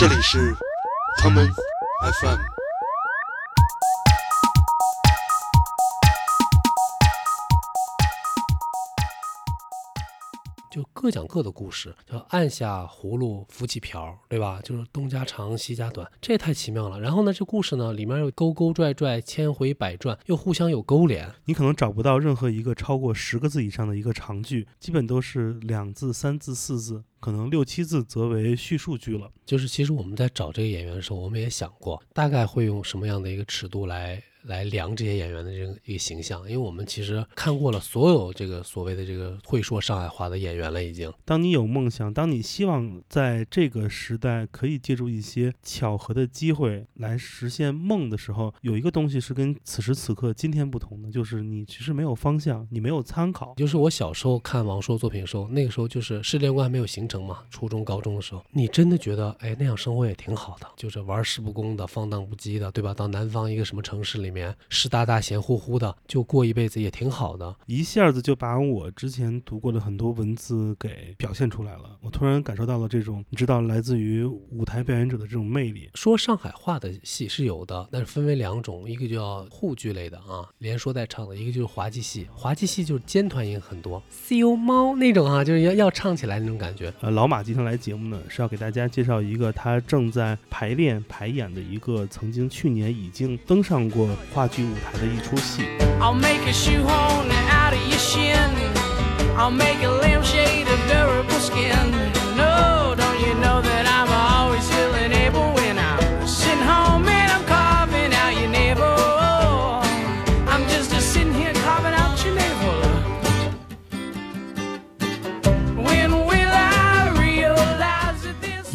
这里是唐门 FM。各讲各的故事，叫按下葫芦浮起瓢，对吧？就是东家长西家短，这也太奇妙了。然后呢，这故事呢里面又勾勾拽拽、千回百转，又互相有勾连。你可能找不到任何一个超过十个字以上的一个长句，基本都是两字、三字、四字，可能六七字则为叙述句了。就是其实我们在找这个演员的时候，我们也想过，大概会用什么样的一个尺度来。来量这些演员的这个一个形象，因为我们其实看过了所有这个所谓的这个会说上海话的演员了，已经。当你有梦想，当你希望在这个时代可以借助一些巧合的机会来实现梦的时候，有一个东西是跟此时此刻今天不同的，就是你其实没有方向，你没有参考。就是我小时候看王朔作品的时候，那个时候就是世界观还没有形成嘛，初中高中的时候，你真的觉得，哎，那样生活也挺好的，就是玩世不恭的，放荡不羁的，对吧？到南方一个什么城市里面，湿哒哒、咸乎乎的，就过一辈子也挺好的。一下子就把我之前读过的很多文字给表现出来了。我突然感受到了这种，你知道，来自于舞台表演者的这种魅力。说上海话的戏是有的，但是分为两种，一个叫沪剧类的啊，连说带唱的；一个就是滑稽戏。滑稽戏就是尖团音很多，See you 猫那种啊，就是要要唱起来那种感觉。呃，老马今天来节目呢，是要给大家介绍一个他正在排练排演的一个曾经去年已经登上过话剧舞台的一出戏。I'll make a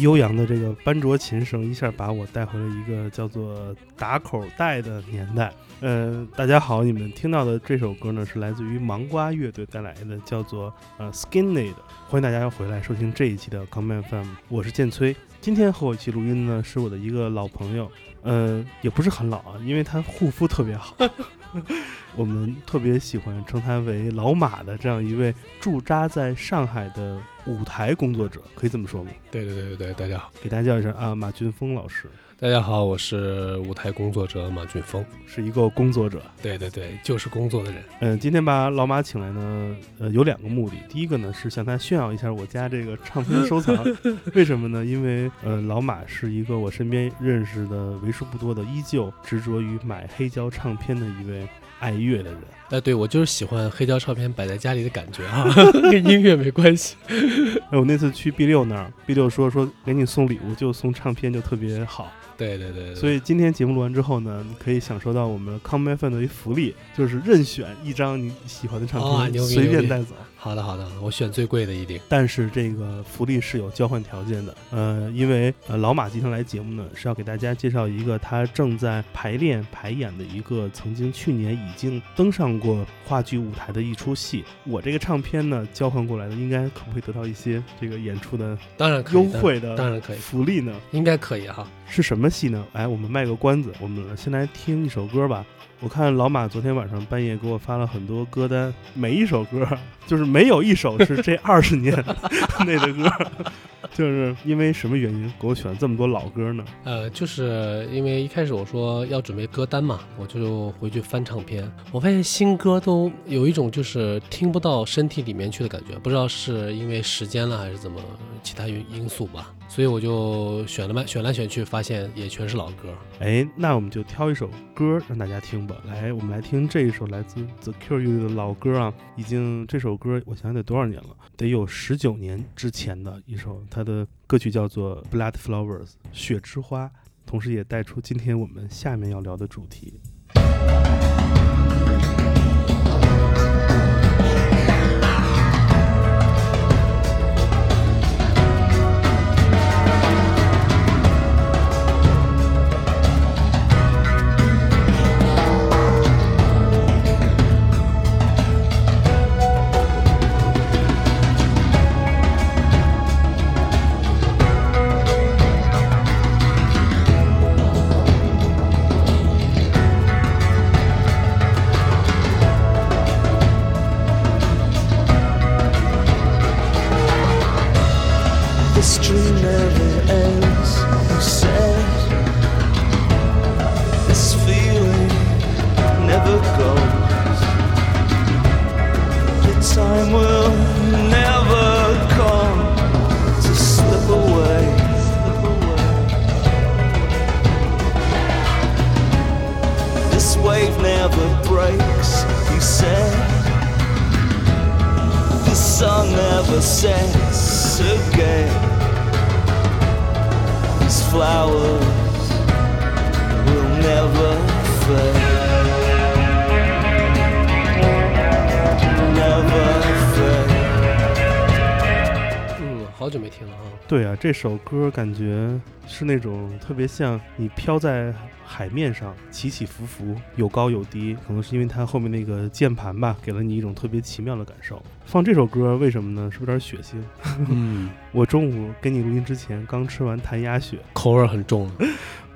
悠扬的这个班卓琴声一下把我带回了一个叫做打口袋的年代。呃，大家好，你们听到的这首歌呢是来自于芒瓜乐队带来的，叫做呃 Skinny 的。欢迎大家回来收听这一期的 Common FM，我是建崔。今天和我一起录音呢是我的一个老朋友，呃，也不是很老啊，因为他护肤特别好。我们特别喜欢称他为老马的这样一位驻扎在上海的舞台工作者，可以这么说吗？对对对对对，大家好，给大家介绍一声啊，马俊峰老师大家好，我是舞台工作者马俊峰。是一个工作者。对对对，就是工作的人。嗯、今天把老马请来呢，呃，有两个目的。第一个呢是向他炫耀一下我家这个唱片收藏，为什么呢？因为呃，老马是一个我身边认识的为数不多的依旧执着于买黑胶唱片的一位爱乐的人。哎，对我就是喜欢黑胶唱片摆在家里的感觉啊，跟音乐没关系。哎，我那次去 B 六那儿，B 六说说给你送礼物就送唱片就特别好，对对对对所以今天节目录完之后呢，你可以享受到我们 Come FM 的一福利，就是任选一张你喜欢的唱片，随便带走。好的好的，我选最贵的一顶。但是这个福利是有交换条件的，呃，因为呃老马今天来节目呢，是要给大家介绍一个他正在排练排演的一个曾经去年已经登上过话剧舞台的一出戏。我这个唱片呢交换过来的，应该可不可以得到一些这个演出的当然优惠的当然可以，福利呢？应该可以哈。是什么戏呢？哎，我们卖个关子，我们先来听一首歌吧。我看老马昨天晚上半夜给我发了很多歌单，每一首歌就是没有一首是这二十年 内的歌，就是因为什么原因给我选这么多老歌呢？呃，就是因为一开始我说要准备歌单嘛，我就回去翻唱片，我发现新歌都有一种就是听不到身体里面去的感觉，不知道是因为时间了还是怎么其他因因素吧，所以我就选了来选来选去，发现也全是老歌。哎，那我们就挑一首歌让大家听吧。来，我们来听这一首来自 The Cure 的老歌啊，已经这首歌我想想得多少年了，得有十九年之前的一首，它的歌曲叫做《Blood Flowers》血之花，同时也带出今天我们下面要聊的主题。Again. These flowers will never fade. 好久没听了啊。对啊，这首歌感觉是那种特别像你飘在海面上，起起伏伏，有高有低，可能是因为它后面那个键盘吧，给了你一种特别奇妙的感受。放这首歌为什么呢？是不是有点血腥？嗯，我中午跟你录音之前刚吃完弹鸭血，口味很重。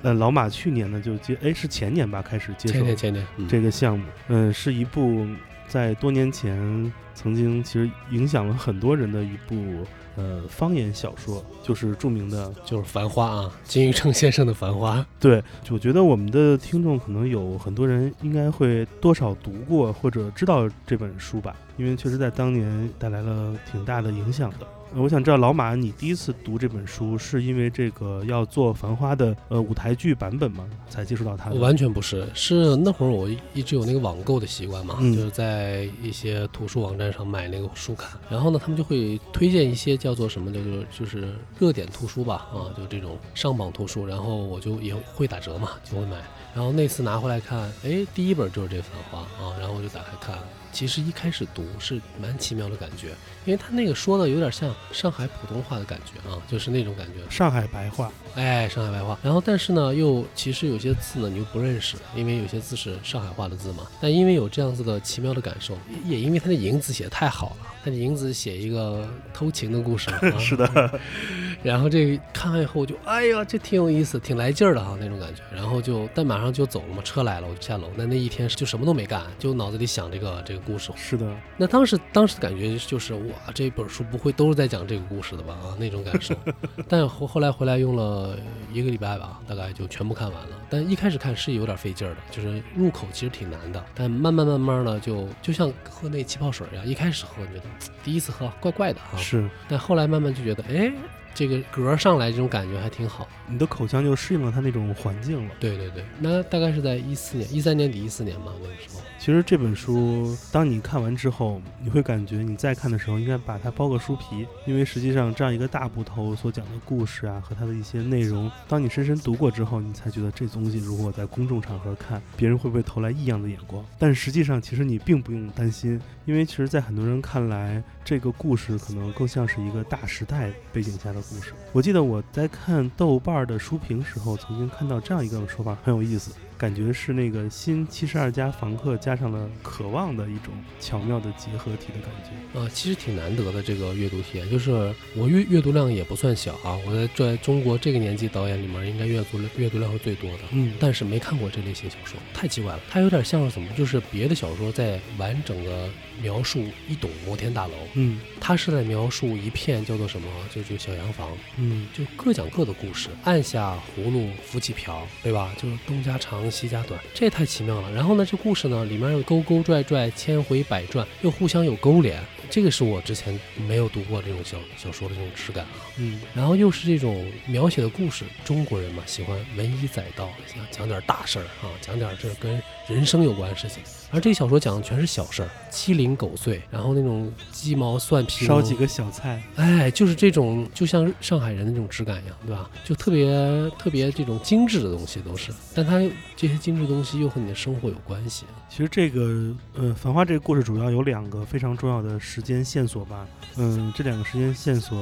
呃，老马去年呢就接，哎，是前年吧开始接手前年前天，嗯这个项目，嗯，是一部在多年前曾经其实影响了很多人的一部呃方言小说，就是著名的就是《繁花》啊，金宇澄先生的《繁花》。对，我觉得我们的听众可能有很多人应该会多少读过或者知道这本书吧，因为确实在当年带来了挺大的影响的。呃我想知道老马，你第一次读这本书是因为这个要做《繁花》的呃舞台剧版本吗？才接触到它的？完全不是，是那会儿我一直有那个网购的习惯嘛，嗯就是在一些图书网站上买那个书看，然后呢，他们就会推荐一些叫做什么叫做就是热点图书吧，啊，就这种上榜图书，然后我就也会打折嘛，就会买。然后那次拿回来看，哎，第一本就是这《繁花》啊，然后我就打开看。其实一开始读是蛮奇妙的感觉，因为他那个说的有点像上海普通话的感觉啊，就是那种感觉。上海白话，哎，上海白话。然后，但是呢，又其实有些字呢，你又不认识，因为有些字是上海话的字嘛。但因为有这样子的奇妙的感受，也因为他的影字写的太好了，他的影子写一个偷情的故事 是的，然后这个看完以后，我就哎呀，这挺有意思，挺来劲儿的哈那种感觉。然后就，但马上就走了嘛，车来了，我就下楼。那那一天就什么都没干，就脑子里想这个这个故事。是的，那当时当时的感觉就是哇，这本书不会都是在讲这个故事的吧？啊，那种感受。但后后来回来用了一个礼拜吧，大概就全部看完了。但一开始看是有点费劲儿的，就是入口其实挺难的。但慢慢慢慢呢就就像喝那气泡水一样，一开始喝觉得第一次喝怪怪的啊，是但后来慢慢就觉得哎，这个嗝儿上来这种感觉还挺好。你的口腔就适应了它那种环境了。对对对，那大概是在一四年、一三年底、一四年吧，那个时候。其实这本书，当你看完之后，你会感觉你再看的时候，应该把它包个书皮，因为实际上这样一个大部头所讲的故事啊，和它的一些内容，当你深深读过之后，你才觉得这东西如果在公众场合看，别人会不会投来异样的眼光？但实际上，其实你并不用担心，因为其实，在很多人看来，这个故事可能更像是一个大时代背景下的故事。我记得我在看豆瓣的书评时候，曾经看到这样一个说法，很有意思。感觉是那个新七十二家房客加上了渴望的一种巧妙的结合体的感觉。啊，其实挺难得的这个阅读体验，就是我阅阅读量也不算小啊，我在在中国这个年纪导演里面应该阅读量阅读量是最多的，嗯。但是没看过这类型小说，太奇怪了，它有点像是什么，就是别的小说在完整的描述一栋摩天大楼，嗯。它是在描述一片叫做什么，就就小洋房，嗯。就各讲各的故事，按下葫芦浮起瓢，对吧？就是东家长西家短，这也太奇妙了。然后呢，这故事呢里面又勾勾拽拽、千回百转，又互相有勾连，这个是我之前没有读过这种小小说的这种质感啊。嗯然后又是这种描写的故事，中国人嘛喜欢文以载道，想讲点大事儿啊，讲点这跟人生有关的事情。而这个小说讲的全是小事儿，鸡零狗碎，然后那种鸡毛蒜皮，烧几个小菜，哎，就是这种，就像上海人的那种质感一样，对吧？就特别特别这种精致的东西都是，但它这些精致东西又和你的生活有关系。其实这个呃，《繁花》这个故事主要有两个非常重要的时间线索吧。嗯，这两个时间线索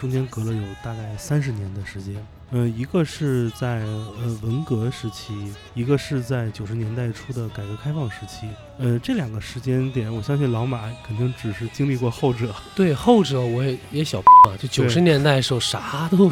中间隔了有大概三十年的时间。呃，一个是在呃文革时期，一个是在九十年代初的改革开放时期。呃，这两个时间点，我相信老马肯定只是经历过后者。对后者我也也小啊，就九十年代的时候啥都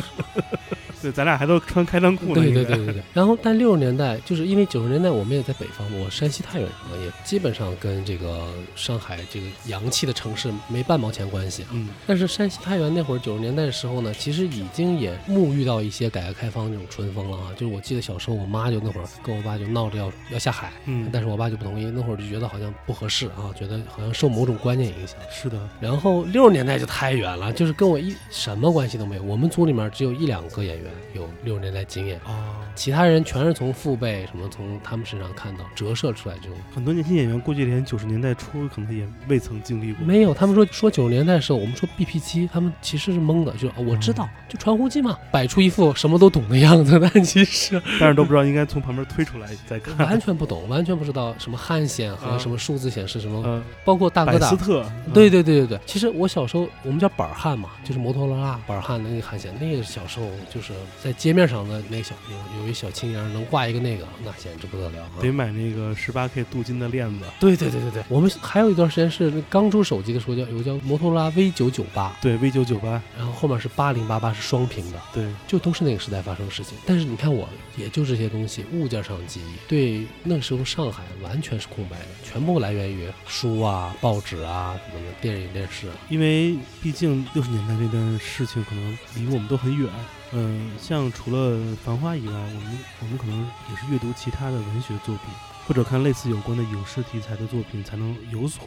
对，咱俩还都穿开裆裤呢。对对对对对。然后，但六十年代就是因为九十年代我们也在北方，我山西太原人嘛，也基本上跟这个上海这个洋气的城市没半毛钱关系啊。嗯，但是山西太原那会儿九十年代的时候呢，其实已经也沐浴到一些改革开放这种春风了啊。就是我记得小时候，我妈就那会儿跟我爸就闹着要要下海，嗯，但是我爸就不同意，那会儿就觉得好像不合适啊，觉得好像受某种观念影响。是的，然后六十年代就太远了，就是跟我一什么关系都没有。我们组里面只有一两个演员有六十年代经验，哦，其他人全是从父辈什么从他们身上看到折射出来这种。很多年轻演员估计连九十年代初可能也未曾经历过。没有，他们说说九十年代的时候，我们说 BP 机，他们其实是懵的，就是、哦我知道，就传呼机嘛，摆出一副什么都懂的样子，但其实 但是都不知道应该从旁边推出来再看。完全不懂，完全不知道什么汉显和啊什么数字显示什么，嗯，包括大哥大百思。特，对对对对对，其实我小时候我们叫板儿汉嘛，就是摩托罗拉板儿汉的那个汉显，那个小时候就是在街面上的那个小有有一小青年能挂一个那个，那简直不得了啊！得买那个十八 K 镀金的链子。对对对对对，我们还有一段时间是刚出手机的时候叫有个叫摩托罗拉 V 九九八，对，V 九九八，然后后面是八零八八是双屏的，对，就都是那个时代发生的事情。但是你看我，也就这些东西，物件上的记忆，对那时候上海完全是空白的，全部来源于书啊、报纸啊什么的，电影、电视啊。因为毕竟六十年代那段事情可能离我们都很远。嗯，像除了《繁花》以外，我们我们可能也是阅读其他的文学作品，或者看类似有关的影视题材的作品，才能有所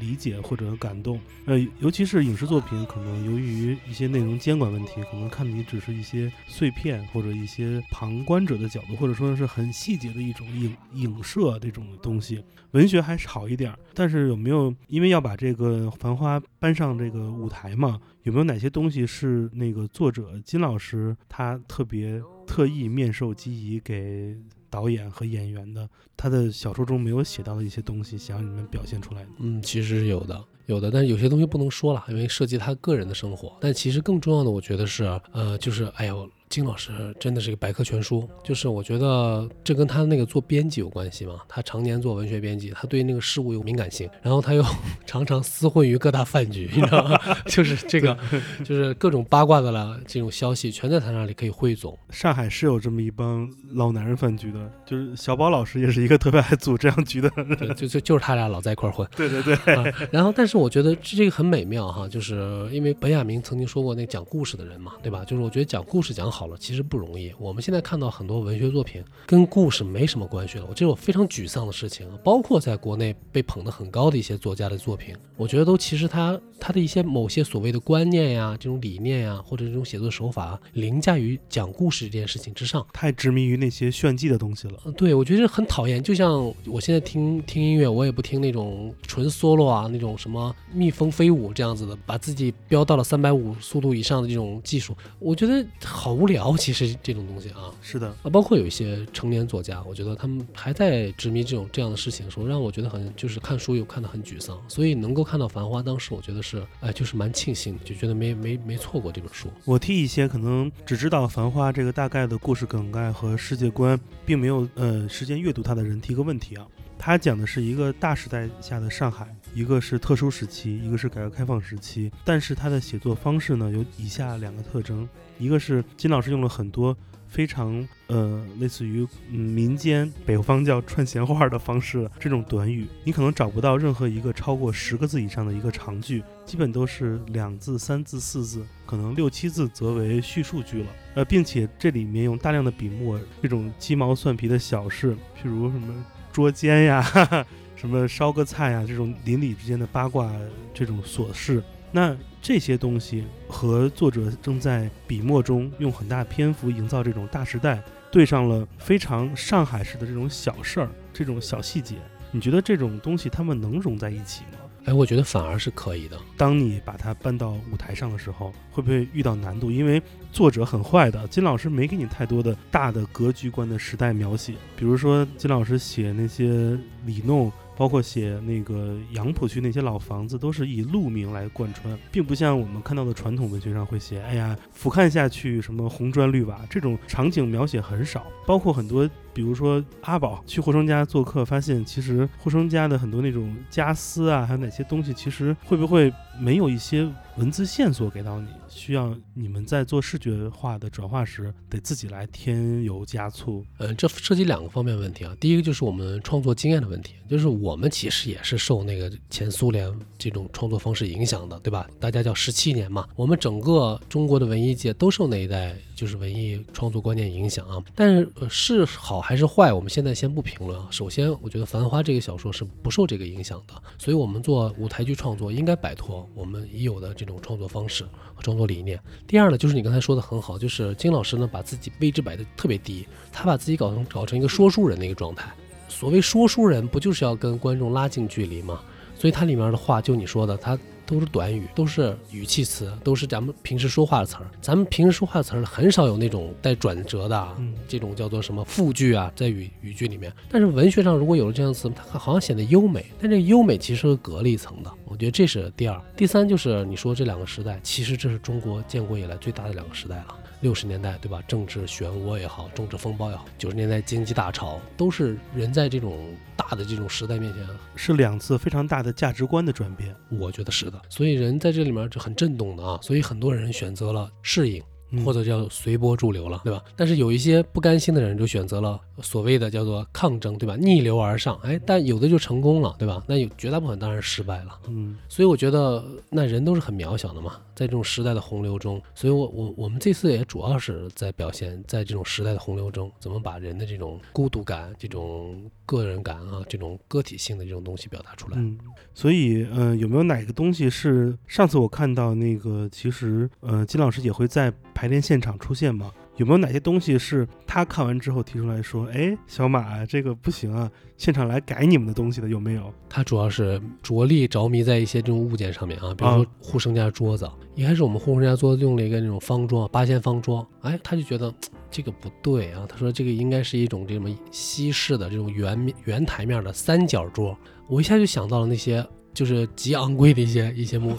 理解或者感动。呃，尤其是影视作品，可能由于一些内容监管问题，可能看你只是一些碎片或者一些旁观者的角度，或者说是很细节的一种影影射这种东西。文学还是好一点，但是有没有因为要把这个《繁花》搬上这个舞台嘛？有没有哪些东西是那个作者金老师他特别特意面授机宜给导演和演员的？他的小说中没有写到的一些东西，想让你们表现出来？嗯，其实是有的，有的，但是有些东西不能说了，因为涉及他个人的生活。但其实更重要的，我觉得是，呃，就是，哎呦，金老师真的是个百科全书。就是我觉得这跟他那个做编辑有关系嘛，他常年做文学编辑，他对那个事物有敏感性，然后他又 常常厮混于各大饭局，你知道吗？就是这个，就是各种八卦的了，这种消息全在他那里可以汇总。上海是有这么一帮老男人饭局的，就是小宝老师也是一个特别爱组这样局的人。对，就就就是他俩老在一块混。对对对，啊，然后，但是我觉得这个很美妙哈，就是因为本雅明曾经说过，那讲故事的人嘛，对吧？就是我觉得讲故事讲好了，其实不容易。我们现在看到很多文学作品跟故事没什么关系了，我这是我非常沮丧的事情。包括在国内被捧得很高的一些作家的作品，我觉得都其实他他的一些某些所谓的观念呀、这种理念呀，或者这种写作手法，凌驾于讲故事这件事情之上。太执迷于那些炫技的东西了。呃对，我觉得很讨厌。就像我现在听听音乐，我也不听那种纯 solo 啊，那种什么蜜蜂飞舞这样子的，把自己飙到了三百五速度以上的这种技术，我觉得好无聊。其实这种东西啊，是的，啊，包括有一些成年作家，我觉得他们还在执迷这种这样的事情的时候，让我觉得很就是看书又看得很沮丧。所以能够看到《繁花》，当时我觉得是哎，就是蛮庆幸的，就觉得没没没错过这本书。我替一些可能只知道《繁花》这个大概的故事梗概和世界观，并没有呃时间阅读它的人提个问题啊。它讲的是一个大时代下的上海，一个是特殊时期，一个是改革开放时期。但是它的写作方式呢，有以下两个特征：一个是金老师用了很多非常呃类似于嗯民间北方叫串闲话的方式，这种短语，你可能找不到任何一个超过十个字以上的一个长句，基本都是两字、三字、四字，可能六七字则为叙述句了。呃，并且这里面用大量的笔墨，这种鸡毛蒜皮的小事，譬如什么捉奸呀，哈 哈什么烧个菜呀，这种邻里之间的八卦，这种琐事。那这些东西和作者正在笔墨中用很大篇幅营造这种大时代，对上了非常上海式的这种小事儿、这种小细节。你觉得这种东西他们能融在一起吗？哎，我觉得反而是可以的。当你把它搬到舞台上的时候，会不会遇到难度？因为作者很坏的，金老师没给你太多的大的格局观的时代描写。比如说，金老师写那些里弄，包括写那个杨浦区那些老房子，都是以路名来贯穿，并不像我们看到的传统文学上会写，哎呀，俯瞰下去什么红砖绿瓦这种场景描写很少。包括很多，比如说阿宝去霍生家做客，发现其实霍生家的很多那种家私啊，还有哪些东西，其实会不会没有一些文字线索给到你，需要你们在做视觉化的转化时，得自己来添油加醋。嗯，这涉及两个方面问题啊。第一个就是我们创作经验的问题，就是我们其实也是受那个前苏联这种创作方式影响的，对吧？大家叫十七年嘛，我们整个中国的文艺界都受那一代就是文艺创作观念影响啊。但是、是好还是坏，我们现在先不评论啊。首先，我觉得《繁花》这个小说是不受这个影响的，所以我们做舞台剧创作应该摆脱我们已有的这种创作方式和创作理念。第二呢，就是你刚才说的很好，就是金老师呢把自己位置摆的特别低，他把自己搞成搞成一个说书人的一个状态。所谓说书人，不就是要跟观众拉近距离吗？所以他里面的话，就你说的，他都是短语，都是语气词，都是咱们平时说话的词儿。咱们平时说话的词儿很少有那种带转折的啊，嗯这种叫做什么复句啊，在语语句里面。但是文学上如果有了这样的词，它好像显得优美，但这个优美其实是隔了一层的。我觉得这是第二。第三就是你说这两个时代，其实这是中国建国以来最大的两个时代了。六十年代对吧？政治漩涡也好，政治风暴也好，九十年代经济大潮，都是人在这种大的这种时代面前，是两次非常大的价值观的转变。我觉得是的。所以人在这里面就很震动的啊，所以很多人选择了适应。嗯或者叫随波逐流了，对吧？但是有一些不甘心的人就选择了所谓的叫做抗争，对吧？逆流而上，哎，但有的就成功了，对吧？那有绝大部分当然失败了。嗯所以我觉得那人都是很渺小的嘛，在这种时代的洪流中，所以我我我们这次也主要是在表现在这种时代的洪流中，怎么把人的这种孤独感、这种个人感啊、这种个体性的这种东西表达出来。嗯，所以嗯、呃有没有哪个东西是上次我看到那个，其实呃，金老师也会在排练现场出现吗？有没有哪些东西是他看完之后提出来说，哎，小马这个不行啊，现场来改你们的东西的有没有？他主要是着力着迷在一些这种物件上面啊，比如啊。说护生家桌子，一开始我们护生家桌子用了一个那种方桌，八仙方桌，哎，他就觉得这个不对啊，他说这个应该是一种这种西式的这种圆面圆台面的三角桌，我一下就想到了那些就是极昂贵的一些一些木，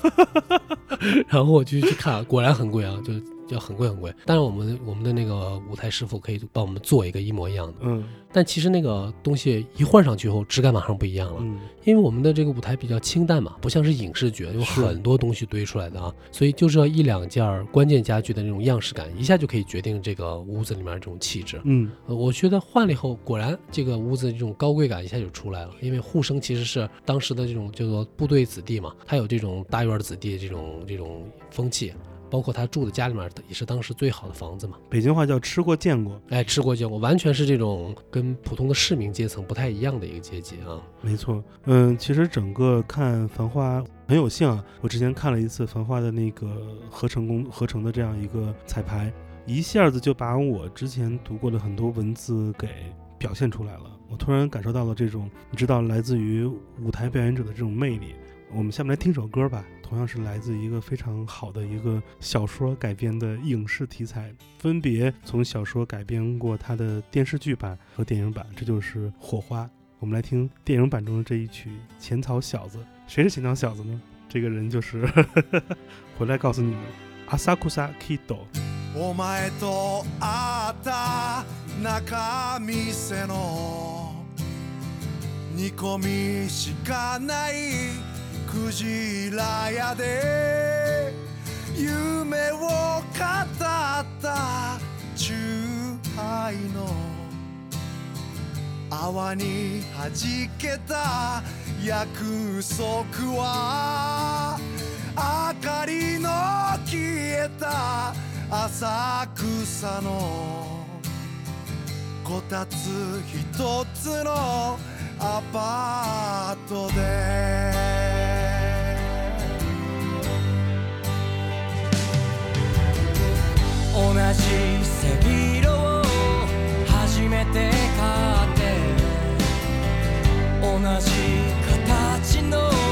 然后我就去看，果然很贵啊，就要很贵很贵。当然我们我们的那个舞台师傅可以帮我们做一个一模一样的，嗯但其实那个东西一换上去后，质感马上不一样了。嗯因为我们的这个舞台比较清淡嘛，不像是影视剧有很多东西堆出来的啊，所以就是要一两件儿关键家具的那种样式感，一下就可以决定这个屋子里面这种气质。嗯呃我觉得换了以后，果然这个屋子这种高贵感一下就出来了。因为沪生其实是当时的这种叫做部队子弟嘛，他有这种大院子弟这种这种风气，包括他住的家里面也是当时最好的房子嘛。北京话叫吃过见过，哎，吃过见过，完全是这种跟普通的市民阶层不太一样的一个阶级啊。没错。嗯，其实整个看《繁花》很有幸啊，我之前看了一次《繁花》的那个合成工合成的这样一个彩排，一下子就把我之前读过的很多文字给表现出来了。我突然感受到了这种，你知道，来自于舞台表演者的这种魅力。我们下面来听首歌吧，同样是来自一个非常好的一个小说改编的影视题材，分别从小说改编过它的电视剧版和电影版，这就是《火花》。我们来听电影版中的这一曲《浅草小子》。谁是浅草小子呢？这个人就是回来告诉你们，阿萨库萨 Kido。お前と会った中店の煮込みしかない クジラ屋で夢を語ったチューハイの泡に弾けた約束は明かりの消えた浅草のこたつ一つのアパートで。同じ背広を初めて買って同じ形の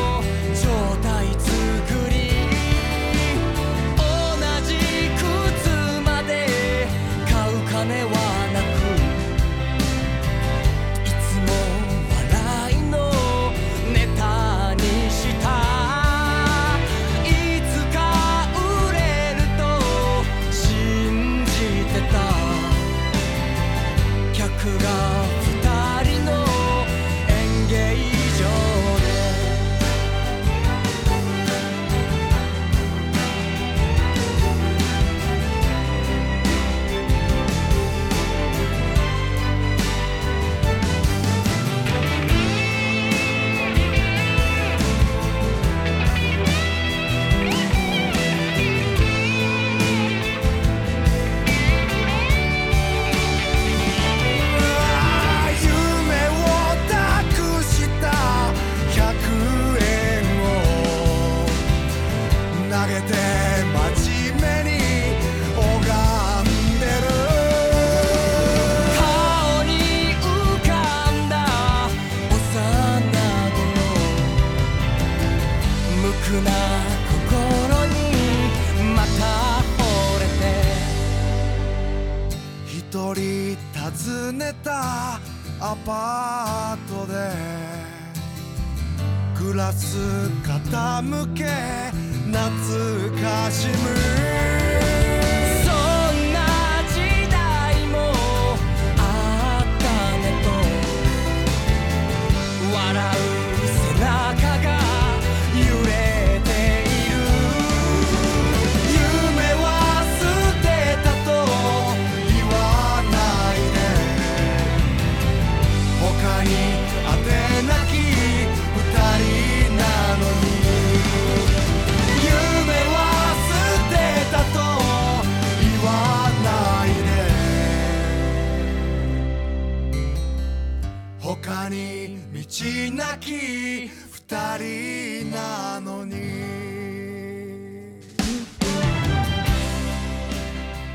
寝たアパートで暮らす傾け懐かしむ。笑うに道なき二人なのに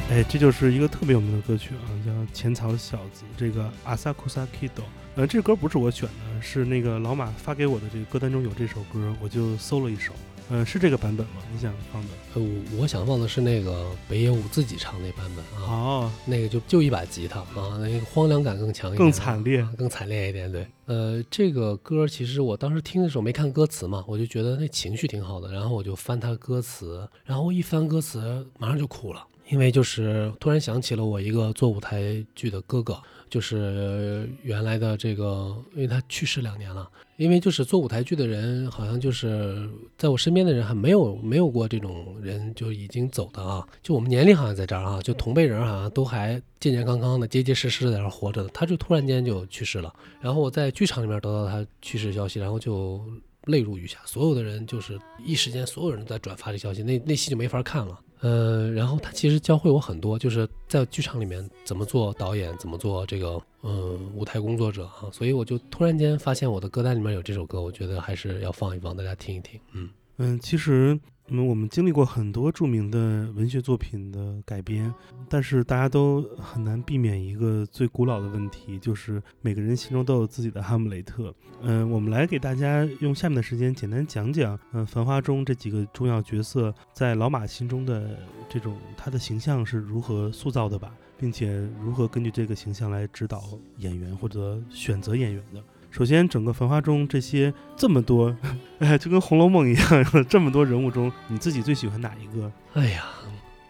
哎，这就是一个特别有名的歌曲啊，叫《浅草小子》，这个阿萨库萨 Kido。呃，这歌不是我选的，是那个老马发给我的这个歌单中有这首歌，我就搜了一首。 呃，是这个版本吗？你想放的？呃，我我想放的是那个北野武自己唱那版本啊，哦，那个就就一把吉他啊，那个荒凉感更强一点，更惨烈啊更惨烈一点。对，呃，这个歌其实我当时听的时候没看歌词嘛，我就觉得那情绪挺好的，然后我就翻它歌词，然后一翻歌词马上就哭了，因为就是突然想起了我一个做舞台剧的哥哥，就是原来的这个，因为他去世两年了。因为就是做舞台剧的人，好像就是在我身边的人还没有没有过这种人就已经走的啊，就我们年龄好像在这儿啊，就同辈人好像都还健健康康的、结结实实的在这儿活着的，他就突然间就去世了。然后我在剧场里面得到他去世消息，然后就泪如雨下，所有的人就是一时间所有人都在转发这消息，那那戏就没法看了。呃，然后他其实教会我很多，就是在剧场里面怎么做导演，怎么做这个嗯舞台工作者啊，所以我就突然间发现我的歌单里面有这首歌，我觉得还是要放一放，大家听一听。嗯，嗯，其实嗯，我们经历过很多著名的文学作品的改编，但是大家都很难避免一个最古老的问题，就是每个人心中都有自己的哈姆雷特。嗯，我们来给大家用下面的时间简单讲讲，嗯，《繁花》中这几个重要角色在老马心中的这种他的形象是如何塑造的吧，并且如何根据这个形象来指导演员或者选择演员的。首先，整个《繁花》中这些这么多，哎，就跟《红楼梦》一样，这么多人物中，你自己最喜欢哪一个？哎呀，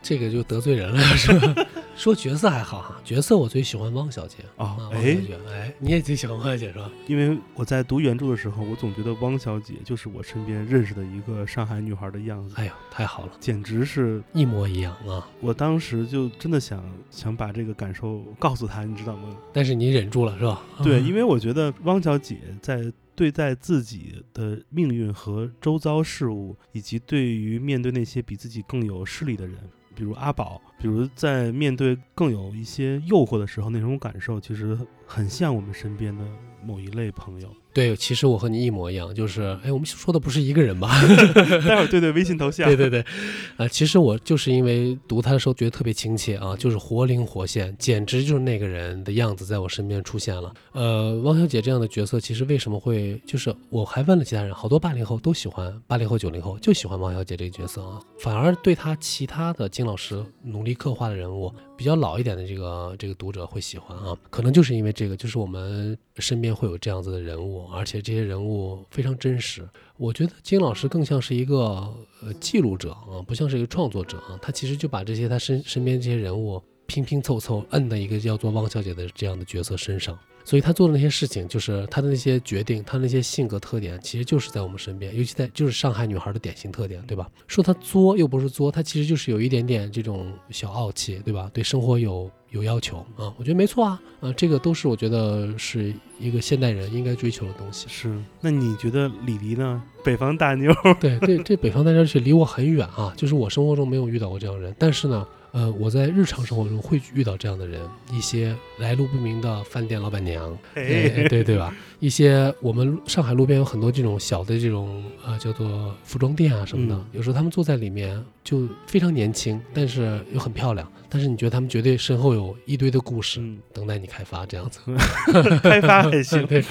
这个就得罪人了，是吧？说角色还好哈，角色我最喜欢汪小姐哦啊，汪哎哎，你也最喜欢汪小姐是吧？因为我在读原著的时候，我总觉得汪小姐就是我身边认识的一个上海女孩的样子，哎呀，太好了，简直是一模一样啊！我当时就真的想想把这个感受告诉她，你知道吗？但是你忍住了是吧？对，嗯 因为我觉得汪小姐在对待自己的命运和周遭事物，以及对于面对那些比自己更有势力的人，比如阿宝，比如在面对更有一些诱惑的时候，那种感受其实很像我们身边的某一类朋友。对，其实我和你一模一样，就是哎，我们说的不是一个人吧？待会儿对对微信头像，对 对对，啊、其实我就是因为读他的时候觉得特别亲切啊，就是活灵活现，简直就是那个人的样子在我身边出现了。呃，汪小姐这样的角色，其实为什么会就是我还问了其他人，好多八零后都喜欢，八零后九零后就喜欢汪小姐这个角色啊，反而对她其他的金老师努力刻画的人物，比较老一点的这个这个读者会喜欢啊，可能就是因为这个，就是我们身边会有这样子的人物，而且这些人物非常真实。我觉得金老师更像是一个呃记录者啊，不像是一个创作者啊。他其实就把这些他身身边这些人物拼拼凑凑摁在一个叫做汪小姐的这样的角色身上，所以他做的那些事情，就是他的那些决定，他那些性格特点，其实就是在我们身边，尤其在就是上海女孩的典型特点，对吧？说她作又不是作，她其实就是有一点点这种小傲气，对吧？对生活有有要求啊，我觉得没错啊，啊，这个都是我觉得是一个现代人应该追求的东西。是。那你觉得李黎呢？北方大妞，对对，这北方大妞是离我很远啊，就是我生活中没有遇到过这样的人，但是呢，呃，我在日常生活中会遇到这样的人，一些来路不明的饭店老板娘，哎，对对吧？一些我们上海路边有很多这种小的这种呃叫做服装店啊什么的，嗯有时候他们坐在里面就非常年轻，但是又很漂亮，但是你觉得他们绝对身后有一堆的故事、嗯，等待你开发，这样子。开发还行。对，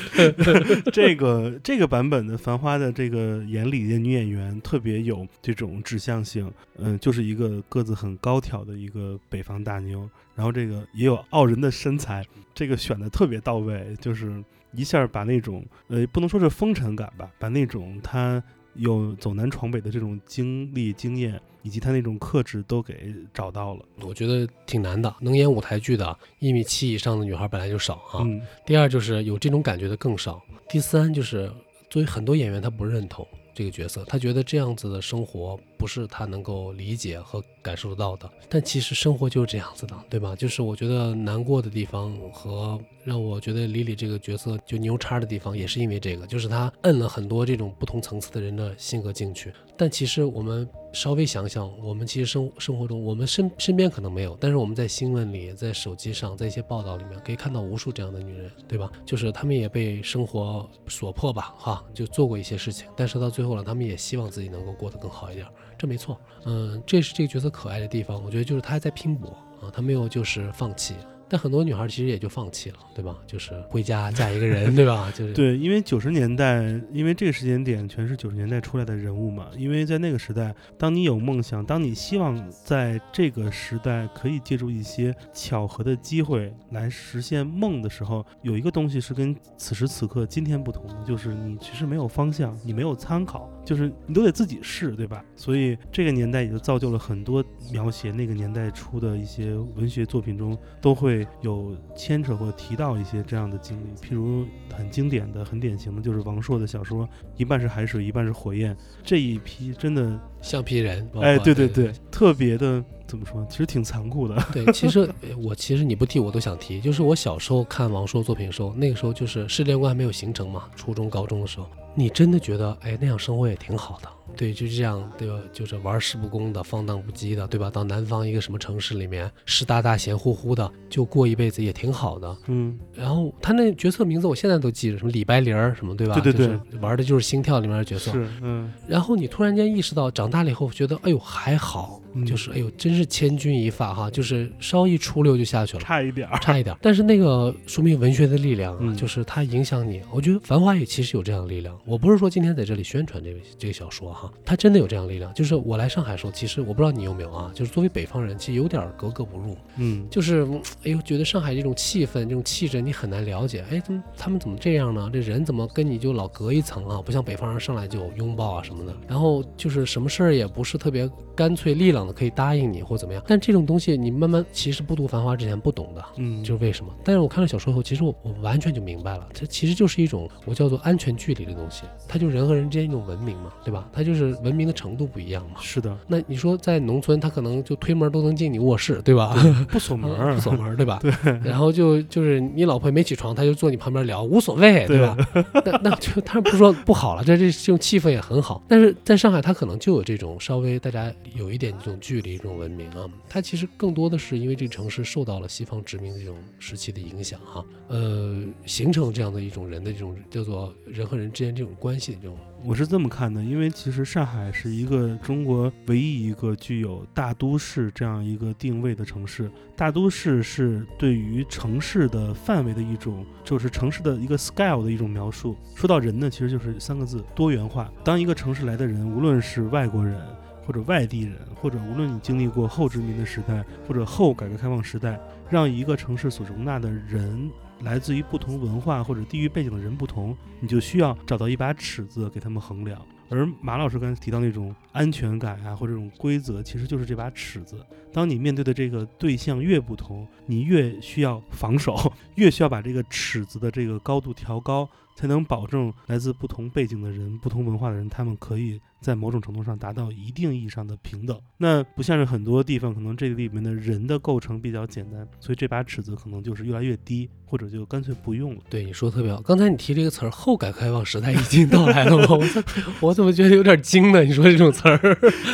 这个这个版本的《繁花》的这个眼里的女演员特别有这种指向性，嗯、就是一个个子很高挑的一个北方大妞，然后这个也有傲人的身材，这个选的特别到位，就是一下把那种呃不能说是风尘感吧，把那种她有走南闯北的这种经历经验，以及他那种克制都给找到了。我觉得挺难的，能演舞台剧的一米七以上的女孩本来就少啊。嗯第二就是有这种感觉的更少。第三就是作为很多演员他不认同这个角色，他觉得这样子的生活不是他能够理解和感受到的。但其实生活就是这样子的，对吧？就是我觉得难过的地方和让我觉得李李这个角色就牛叉的地方，也是因为这个，就是他摁了很多这种不同层次的人的性格进去。但其实我们稍微想想，我们其实生生活中，我们身身边可能没有，但是我们在新闻里、在手机上、在一些报道里面可以看到无数这样的女人，对吧？就是她们也被生活所迫吧，哈，就做过一些事情，但是到最后了，她们也希望自己能够过得更好一点，这没错。嗯，这是这个角色可爱的地方，我觉得就是他还在拼搏啊，他没有就是放弃。但很多女孩其实也就放弃了，对吧？就是回家嫁一个人，对吧？就是对，因为九十年代，因为这个时间点全是九十年代出来的人物嘛。因为在那个时代，当你有梦想，当你希望在这个时代可以借助一些巧合的机会来实现梦的时候，有一个东西是跟此时此刻今天不同的，就是你其实没有方向，你没有参考，就是你都得自己试，对吧？所以这个年代也就造就了很多描写那个年代出的一些文学作品中都会有牵扯或提到一些这样的经历，譬如很经典的、很典型的就是王朔的小说，一半是海水，一半是火焰。这一批真的，橡皮人，哎，对对对对，特别的怎么说？其实挺残酷的。对，其实呃我其实你不提我都想提，就是我小时候看王朔作品的时候，那个时候就是世界观还没有形成嘛，初中高中的时候，你真的觉得哎那样生活也挺好的，对，就这样对吧？就是玩世不恭的，放荡不羁的，对吧？到南方一个什么城市里面，湿哒哒、咸乎乎的，就过一辈子也挺好的。嗯，然后他那角色名字我现在都记着，什么李白灵儿什么，对吧？对对对就是玩的就是《心跳》里面的角色。是，嗯，然后你突然间意识到，长大了以后觉得，哎呦还好，嗯就是哎呦真是千钧一发哈，就是稍一出溜就下去了。差一点儿。差一点儿，但是那个说明文学的力量啊，嗯就是它影响你。我觉得《繁花》也其实有这样的力量。我不是说今天在这里宣传这个这个小说哈，它真的有这样力量。就是我来上海的时候，其实我不知道你有没有啊，就是作为北方人，其实有点格格不入。嗯，就是嗯 哎呦，觉得上海这种气氛、这种气质你很难了解。哎，怎么他们怎么这样呢？这人怎么跟你就老隔一层啊？不像北方人上来就拥抱啊什么的。然后就是什么事儿也不是特别干脆利落的可以答应你或怎么样。但这种东西你慢慢其实不读《繁花》之前不懂的。嗯，就是为什么？但是我看了小说以后，其实我我完全就明白了，这其实就是一种我叫做安全距离的东西，它就人和人之间一种文明嘛，对吧？它就是文明的程度不一样嘛。是的，那你说在农村，他可能就推门都能进你卧室，对吧？不锁门不锁门，对吧？对。然后就就是你老婆也没起床，他就坐你旁边聊，无所谓，对吧？那那就当然不是说不好了，这这这种气氛也很好。但是在上海，他可能就有这种稍微大家有一点这种距离、这种文明啊。它其实更多的是因为这个城市受到了西方殖民的这种时期的影响哈、呃，形成这样的一种人的这种叫做人和人之间这种关系的这种我是这么看的，因为其实上海是一个中国唯一一个具有大都市这样一个定位的城市。大都市是对于城市的范围的一种，就是城市的一个 scale 的一种描述。说到人呢，其实就是三个字：多元化。当一个城市来的人，无论是外国人。或者外地人，或者无论你经历过后殖民的时代，或者后改革开放时代，让一个城市所容纳的人来自于不同文化或者地域背景的人不同，你就需要找到一把尺子给他们衡量。而马老师刚才提到那种安全感啊，或者这种规则，其实就是这把尺子。当你面对的这个对象越不同，你越需要防守，越需要把这个尺子的这个高度调高。才能保证来自不同背景的人、不同文化的人，他们可以在某种程度上达到一定意义上的平等。那不像是很多地方，可能这里面的人的构成比较简单，所以这把尺子可能就是越来越低，或者就干脆不用了。对你说的特别好。刚才你提这个词儿“后改革开放时代”已经到来了吗？我怎我怎么觉得有点惊呢？你说这种词儿，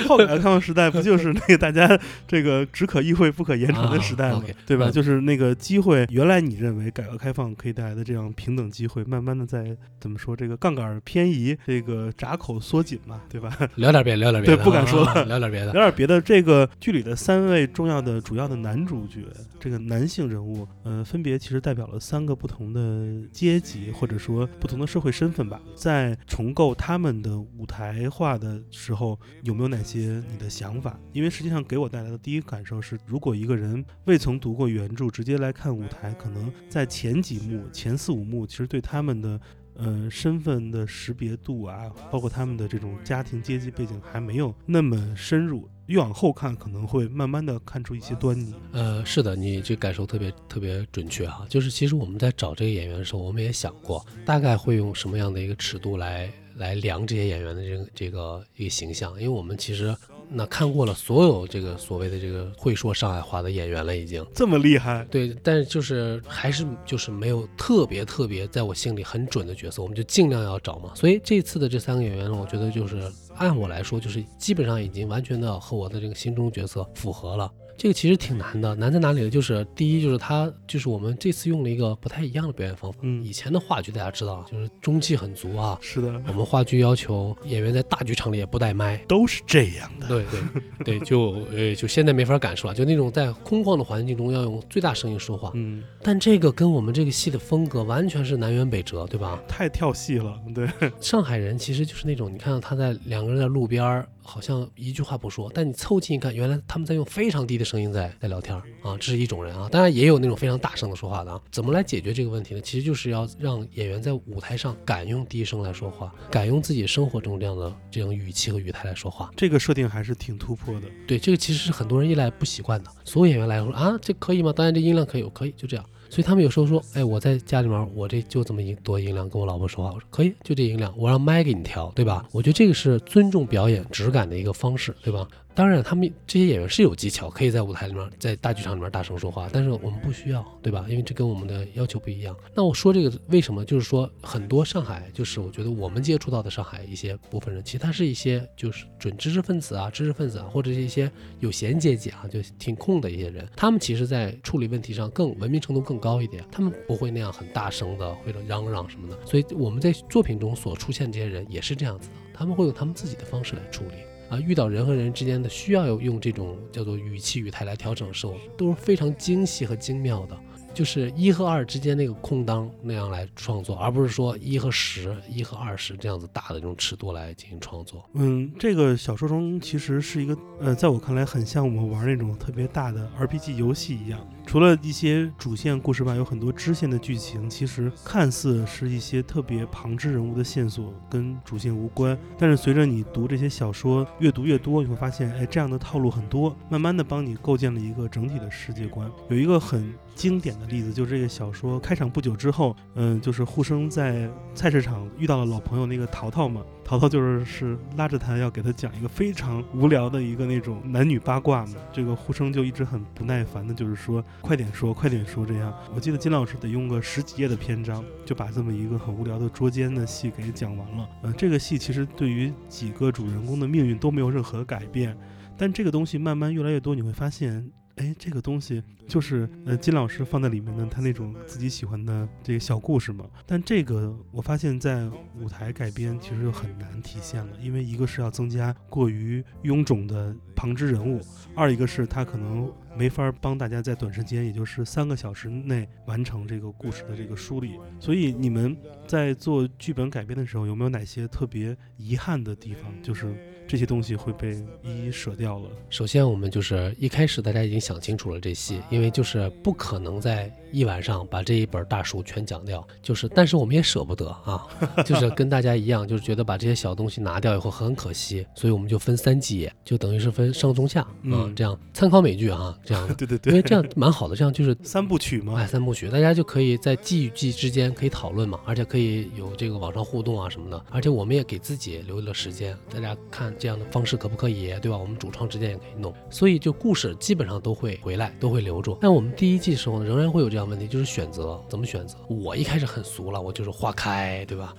后改革开放时代不就是那个大家这个只可意会不可言传的时代吗？对吧？那就是那个机会，原来你认为改革开放可以带来的这样平等机会，慢慢的在怎么说这个杠杆偏移，这个闸口缩紧嘛，对吧？聊点别的，聊点别的，对不敢说了啊聊点别的。聊点别的，这个剧里的三位重要的主要的男主角，这个男性人物，呃，分别其实代表了三个不同的阶级，或者说不同的社会身份吧。在重构他们的舞台化的时候，有没有哪些你的想法？因为实际上给我带来的第一感受是，如果一个人未曾读过原著，直接来看舞台，可能在前几幕、前四五幕，其实对他们的。呃，身份的识别度啊，包括他们的这种家庭阶级背景还没有那么深入，越往后看可能会慢慢的看出一些端倪。呃，是的，你这感受特别特别准确哈。就是其实我们在找这个演员的时候，我们也想过，大概会用什么样的一个尺度来来量这些演员的这个这个一个形象，因为我们其实那看过了所有这个所谓的这个会说上海话的演员了，已经。这么厉害，对，但是就是还是就是没有特别特别在我心里很准的角色，我们就尽量要找嘛。所以这次的这三个演员呢，我觉得就是按我来说，就是基本上已经完全的和我的这个心中角色符合了。这个其实挺难的，难在哪里呢？就是第一，就是他就是我们这次用了一个不太一样的表演方法。嗯以前的话剧大家知道，就是中气很足啊。是的，我们话剧要求演员在大剧场里也不带麦，都是这样的。对对对，就呃就现在没法感受了，就那种在空旷的环境中要用最大声音说话。嗯，但这个跟我们这个戏的风格完全是南辕北辙，对吧？太跳戏了，对，上海人其实就是那种，你看到他在两个人在路边儿，好像一句话不说，但你凑近一看，原来他们在用非常低的声音在在聊天儿啊，这是一种人啊。当然也有那种非常大声的说话的啊。怎么来解决这个问题呢？其实就是要让演员在舞台上敢用低声来说话，敢用自己生活中这样的这种语气和语态来说话。这个设定还是挺突破的。对，这个其实是很多人一来不习惯的。所有演员来说啊，这可以吗？当然这音量可以，我可以，就这样。所以他们有时候说，哎，我在家里面，我这就这么音多音量跟我老婆说话，我说可以，就这音量，我让麦给你调，对吧？我觉得这个是尊重表演质感的一个方式，对吧？当然，他们这些演员是有技巧，可以在舞台里面，在大剧场里面大声说话，但是我们不需要，对吧？因为这跟我们的要求不一样。那我说这个为什么？就是说，很多上海，就是我觉得我们接触到的上海一些部分人，其实他是一些就是准知识分子啊、知识分子啊，或者是一些有闲阶级啊，就挺空的一些人，他们其实在处理问题上更文明程度更高一点，他们不会那样很大声的或者嚷嚷什么的。所以我们在作品中所出现这些人也是这样子的，他们会用他们自己的方式来处理。啊，遇到人和人之间的需要用这种叫做语气语态来调整的时候，都是非常精细和精妙的。就是一和二之间那个空当那样来创作，而不是说一和十、一和二十这样子大的这种尺度来进行创作。嗯，这个小说中其实是一个，呃，在我看来很像我们玩那种特别大的 RPG 游戏一样。除了一些主线故事外，有很多支线的剧情，其实看似是一些特别旁支人物的线索，跟主线无关。但是随着你读这些小说越读越多，你会发现，哎，这样的套路很多，慢慢的帮你构建了一个整体的世界观。有一个很经典的例子，就是这个小说开场不久之后，嗯，就是护生在菜市场遇到了老朋友那个淘淘嘛。淘淘就是是拉着他要给他讲一个非常无聊的一个那种男女八卦嘛，这个呼声就一直很不耐烦的，就是说快点说，快点说这样。我记得金老师得用个十几页的篇章，就把这么一个很无聊的捉奸的戏给讲完了。呃，这个戏其实对于几个主人公的命运都没有任何改变，但这个东西慢慢越来越多，你会发现。哎，这个东西就是呃金老师放在里面的他那种自己喜欢的这个小故事嘛。但这个我发现，在舞台改编其实就很难体现了，因为一个是要增加过于臃肿的旁支人物，二一个是他可能没法帮大家在短时间，也就是三个小时内完成这个故事的这个梳理。所以你们在做剧本改编的时候，有没有哪些特别遗憾的地方？就是这些东西会被一一舍掉了。首先，我们就是一开始大家已经想清楚了这戏，因为就是不可能在一晚上把这一本大书全讲掉，就是但是我们也舍不得啊，就是跟大家一样，就是觉得把这些小东西拿掉以后很可惜，所以我们就分三季，就等于是分上中下啊，嗯这样参考美剧啊，这样 的，对对对，因为这样蛮好的，这样就是三部曲嘛哎，，三部曲，大家就可以在季与季之间可以讨论嘛，而且可以有这个网上互动啊什么的，而且我们也给自己留了时间，大家看这样的方式可不可以，对吧？我们主创之间也可以弄，所以就故事基本上都会回来，都会留住。但我们第一季的时候呢，仍然会有这样问题，就是选择怎么选择。我一开始很俗了，我就是花开，对吧？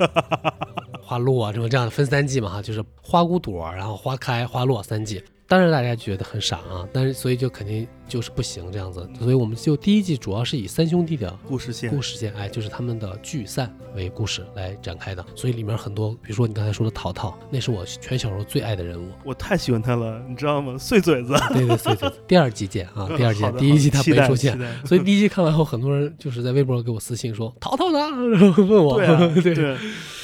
花落这么这样的分三季嘛哈，就是花骨朵，然后花开花落三季。当然大家觉得很傻啊，但是所以就肯定就是不行这样子，所以我们就第一季主要是以三兄弟的故事线故事线，哎，就是他们的聚散为故事来展开的，所以里面很多，比如说你刚才说的淘淘，那是我全小时候最爱的人物。我太喜欢他了，你知道吗？碎嘴子，对对对对，第二季见啊，第二季第一季他没出现所以第一季看完后，很多人就是在微博给我私信说淘淘呢，然后问我，对啊，对对，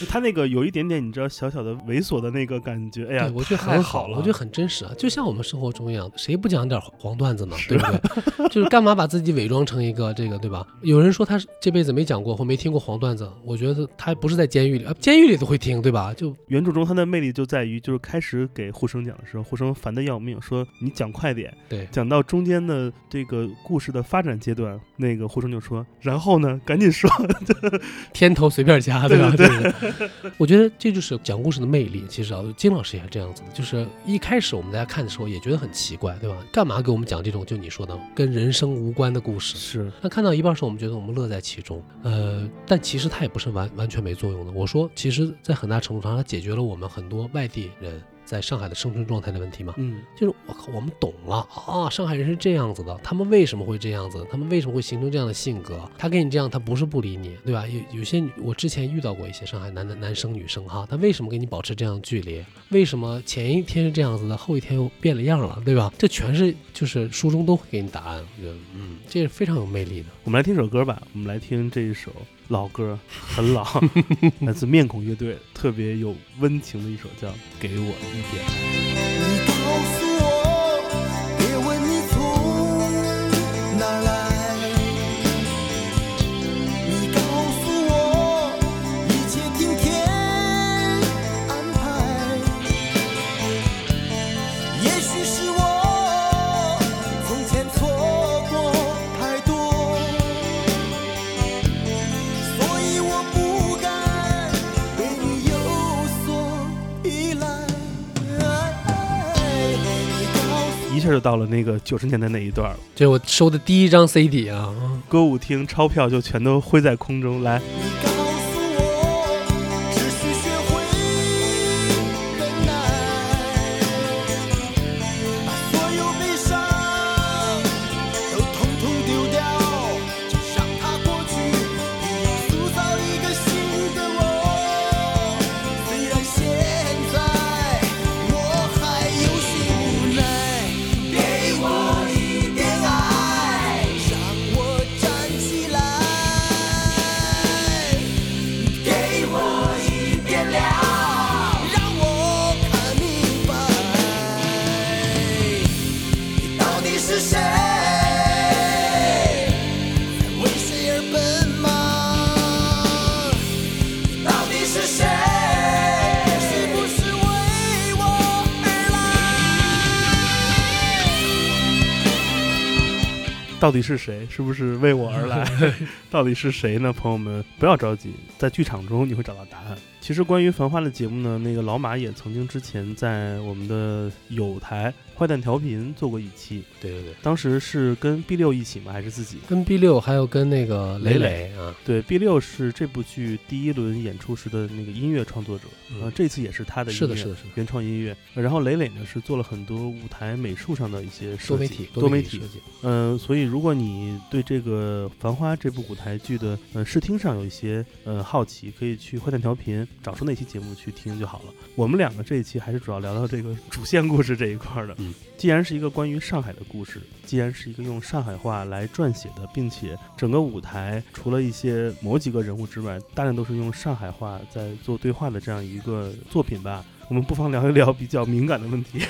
他那个有一点点，你知道小小的猥琐的那个感觉，哎呀，，我觉得太很好了，我觉得很真实啊，就像我们生活中一样，谁不讲点黄段子呢？对不对？就是干嘛把自己伪装成一个这个，对吧？有人说他是这辈子没讲过或没听过黄段子，我觉得他不是在监狱里啊，监狱里都会听，对吧？就原著中他的魅力就在于，就是开始给护生讲的时候，护生烦的要命，说你讲快点。对讲到中间的这个故事的发展阶段，那个护生就说，然后呢，赶紧说，天头随便加，对吧？对对对我觉得这就是讲故事的魅力。其实啊，金老师也是这样子的，就是一开始我们大家看的时候也觉得很奇怪，对吧？干嘛给我们讲这种就你说的跟人生无关的故事？是那看到一半时候，我们觉得我们乐在其中，呃，但其实它也不是完完全没作用的。我说，其实，在很大程度上，它解决了我们很多外地人在上海的生存状态的问题嘛。嗯，就是我靠，我们懂了啊，上海人是这样子的，他们为什么会这样子？他们为什么会形成这样的性格？他跟你这样，他不是不理你，对吧？有有些我之前遇到过一些上海男的男生女生哈，他为什么跟你保持这样的距离？为什么前一天是这样子的，后一天又变了样了，对吧？这全是就是书中都会给你答案，我觉得嗯，这是非常有魅力的。我们来听首歌吧，我们来听这一首老歌，很老，来自面孔乐队，特别有温情的一首叫《给我一点爱》。下就到了那个九十年代那一段了，这是我收的第一张 CD 啊，歌舞厅钞票就全都挥在空中。来，底是谁？是不是为我而来？到底是谁呢？朋友们，不要着急，在剧场中你会找到答案。其实关于《繁花》的节目呢，那个老马也曾经之前在我们的有台坏蛋调频做过一期，对对对，当时是跟 B 六一起吗？还是自己？跟 B 六还有跟那个磊磊磊啊，对，B 六是这部剧第一轮演出时的那个音乐创作者，嗯呃，这次也是他的音乐是的，是的，是的，原创音乐。然后磊磊呢是做了很多舞台美术上的一些设计多媒体多媒体设。计，嗯、所以如果你对这个《繁花》这部舞台剧的呃视听上有一些呃好奇，可以去坏蛋调频找出那期节目去听就好了。我们两个这一期还是主要聊聊这个主线故事这一块儿的。嗯，既然是一个关于上海的故事，既然是一个用上海话来撰写的，并且整个舞台除了一些某几个人物之外，大量都是用上海话在做对话的这样一个作品吧。我们不妨聊一聊比较敏感的问题，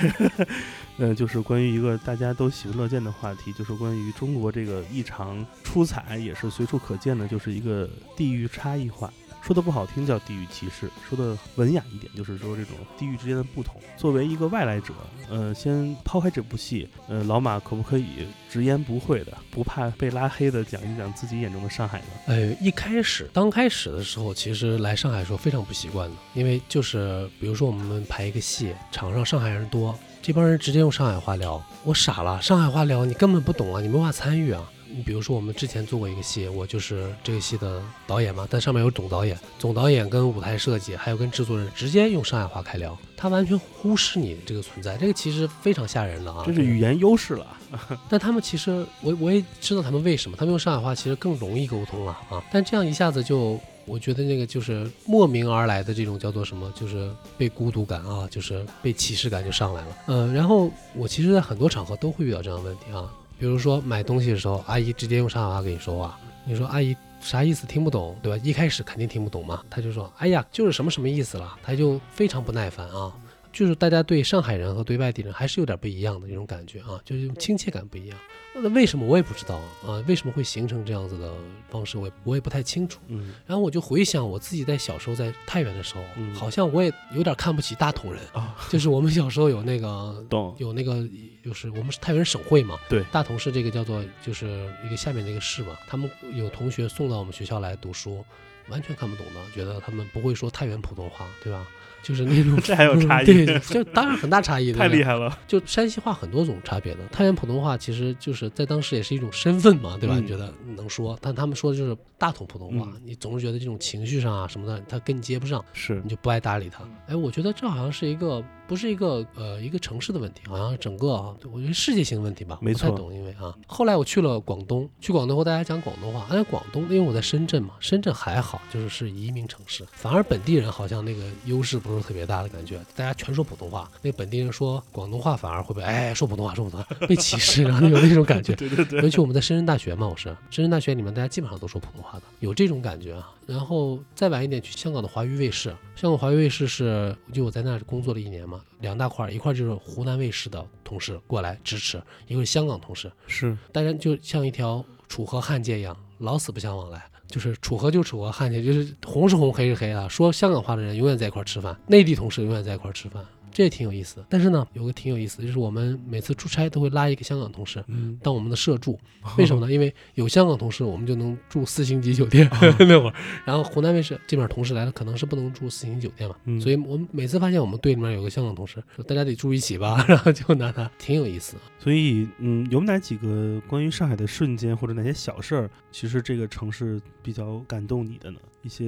呃，就是关于一个大家都喜闻乐见的话题，就是关于中国这个异常出彩，也是随处可见的，就是一个地域差异化。说的不好听叫地域歧视，说的文雅一点就是说这种地域之间的不同。作为一个外来者，呃，先抛开这部戏，呃，老马可不可以直言不讳的、不怕被拉黑的讲一讲自己眼中的上海呢？呃，一开始刚开始的时候，其实来上海的时候非常不习惯的，因为就是比如说我们排一个戏，场上上海人多，这帮人直接用上海话聊，我傻了，上海话聊你根本不懂啊，你没法参与啊。你比如说我们之前做过一个戏，我就是这个戏的导演嘛，但上面有总导演，总导演跟舞台设计还有跟制作人直接用上海话开聊，他完全忽视你这个存在，这个其实非常吓人的啊。这是语言优势了。但他们其实，我我也知道他们为什么，他们用上海话其实更容易沟通了啊。但这样一下子就，我觉得那个就是莫名而来的这种叫做什么，就是被孤独感啊，就是被歧视感就上来了。呃，然后我其实，在很多场合都会遇到这样的问题啊，比如说买东西的时候，阿姨直接用上海话跟你说话，你说阿姨啥意思听不懂，对吧？一开始肯定听不懂嘛，他就说，哎呀，就是什么什么意思了，他就非常不耐烦啊。就是大家对上海人和对外地人还是有点不一样的那种感觉啊，就是亲切感不一样。那为什么我也不知道啊？为什么会形成这样子的方式，我也我也不太清楚。嗯然后我就回想我自己在小时候在太原的时候，嗯好像我也有点看不起大同人，啊，就是我们小时候有那个 懂。有那个就是我们是太原省会嘛，对大同是这个叫做就是一个下面的一个市嘛，他们有同学送到我们学校来读书，完全看不懂的，觉得他们不会说太原普通话，对吧？就是那种 这还有差异。对，就当然很大差异，对不对太厉害了，就山西话很多种差别的，太原普通话其实就是在当时也是一种身份嘛，对吧？嗯。你觉得能说，但他们说的就是大同普通话，嗯。你总是觉得这种情绪上啊什么的，他跟你接不上，是。你就不爱搭理他。哎，我觉得这好像是一个不是一个呃一个城市的问题，好像整个啊，我觉得世界性的问题吧，没错不太懂，因为啊，后来我去了广东，去广东和大家讲广东话，哎，广东因为我在深圳嘛，深圳还好，就是是移民城市，反而本地人好像那个优势不是特别大的感觉，大家全说普通话，那本地人说广东话反而会被哎说普通话说普通话被歧视，然后有那种感觉。对对对，尤其我们在深圳大学嘛，我是深圳大学里面，大家基本上都说普通话的，有这种感觉啊。然后再晚一点去香港的华娱卫视，香港华娱卫视是就我在那儿工作了一年嘛，两大块儿，一块儿就是湖南卫视的同事过来支持，一个是香港同事，是大家就像一条楚河汉界一样，老死不相往来。就是楚河就楚河，汉界就是红是红，黑是黑啊。说香港话的人永远在一块儿吃饭，内地同事永远在一块儿吃饭，这也挺有意思的。但是呢，有个挺有意思，就是我们每次出差都会拉一个香港同事，嗯，当我们的社助，为什么呢？因为有香港同事，我们就能住四星级酒店、那会儿。然后湖南卫视这边同事来了，可能是不能住四星级酒店嘛，嗯所以我们每次发现我们队里面有个香港同事，说大家得住一起吧，然后就拿他，挺有意思的。所以，嗯，有哪几个关于上海的瞬间或者哪些小事儿，其实这个城市比较感动你的呢？一些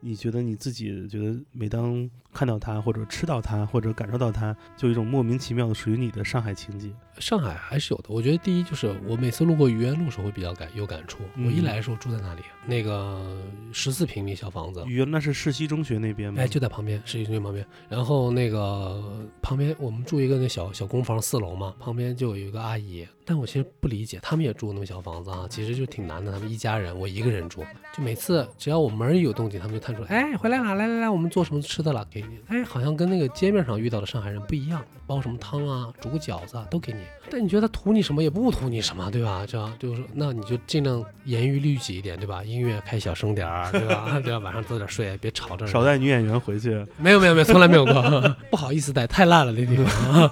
你觉得你自己觉得每当看到它，或者吃到它，或者感受到它，就有一种莫名其妙的属于你的上海情节。上海还是有的，我觉得第一就是我每次路过愚园路的时候会比较感有感触。嗯我一来的时候住在那里，那个十四平米小房子，愚园那是世西中学那边吗？哎，就在旁边，世西中学旁边。然后那个旁边我们住一个那小小公房四楼嘛，旁边就有一个阿姨。但我其实不理解，他们也住那么小房子啊，其实就挺难的。他们一家人，我一个人住，就每次只要我门儿一有动静，他们就探出来，哎，回来了，来来来，我们做什么吃的了，给你。哎，好像跟那个街面上遇到的上海人不一样，煲什么汤啊，煮个饺子啊，都给你。但你觉得他图你什么也不图你什么，对吧？这样就是那你就尽量严于律己一点，对吧？音乐开小声点儿，对吧？对吧？晚上早点睡，别吵着。少带女演员回去，没有没有没有，从来没有过，不好意思带，太烂了那地方。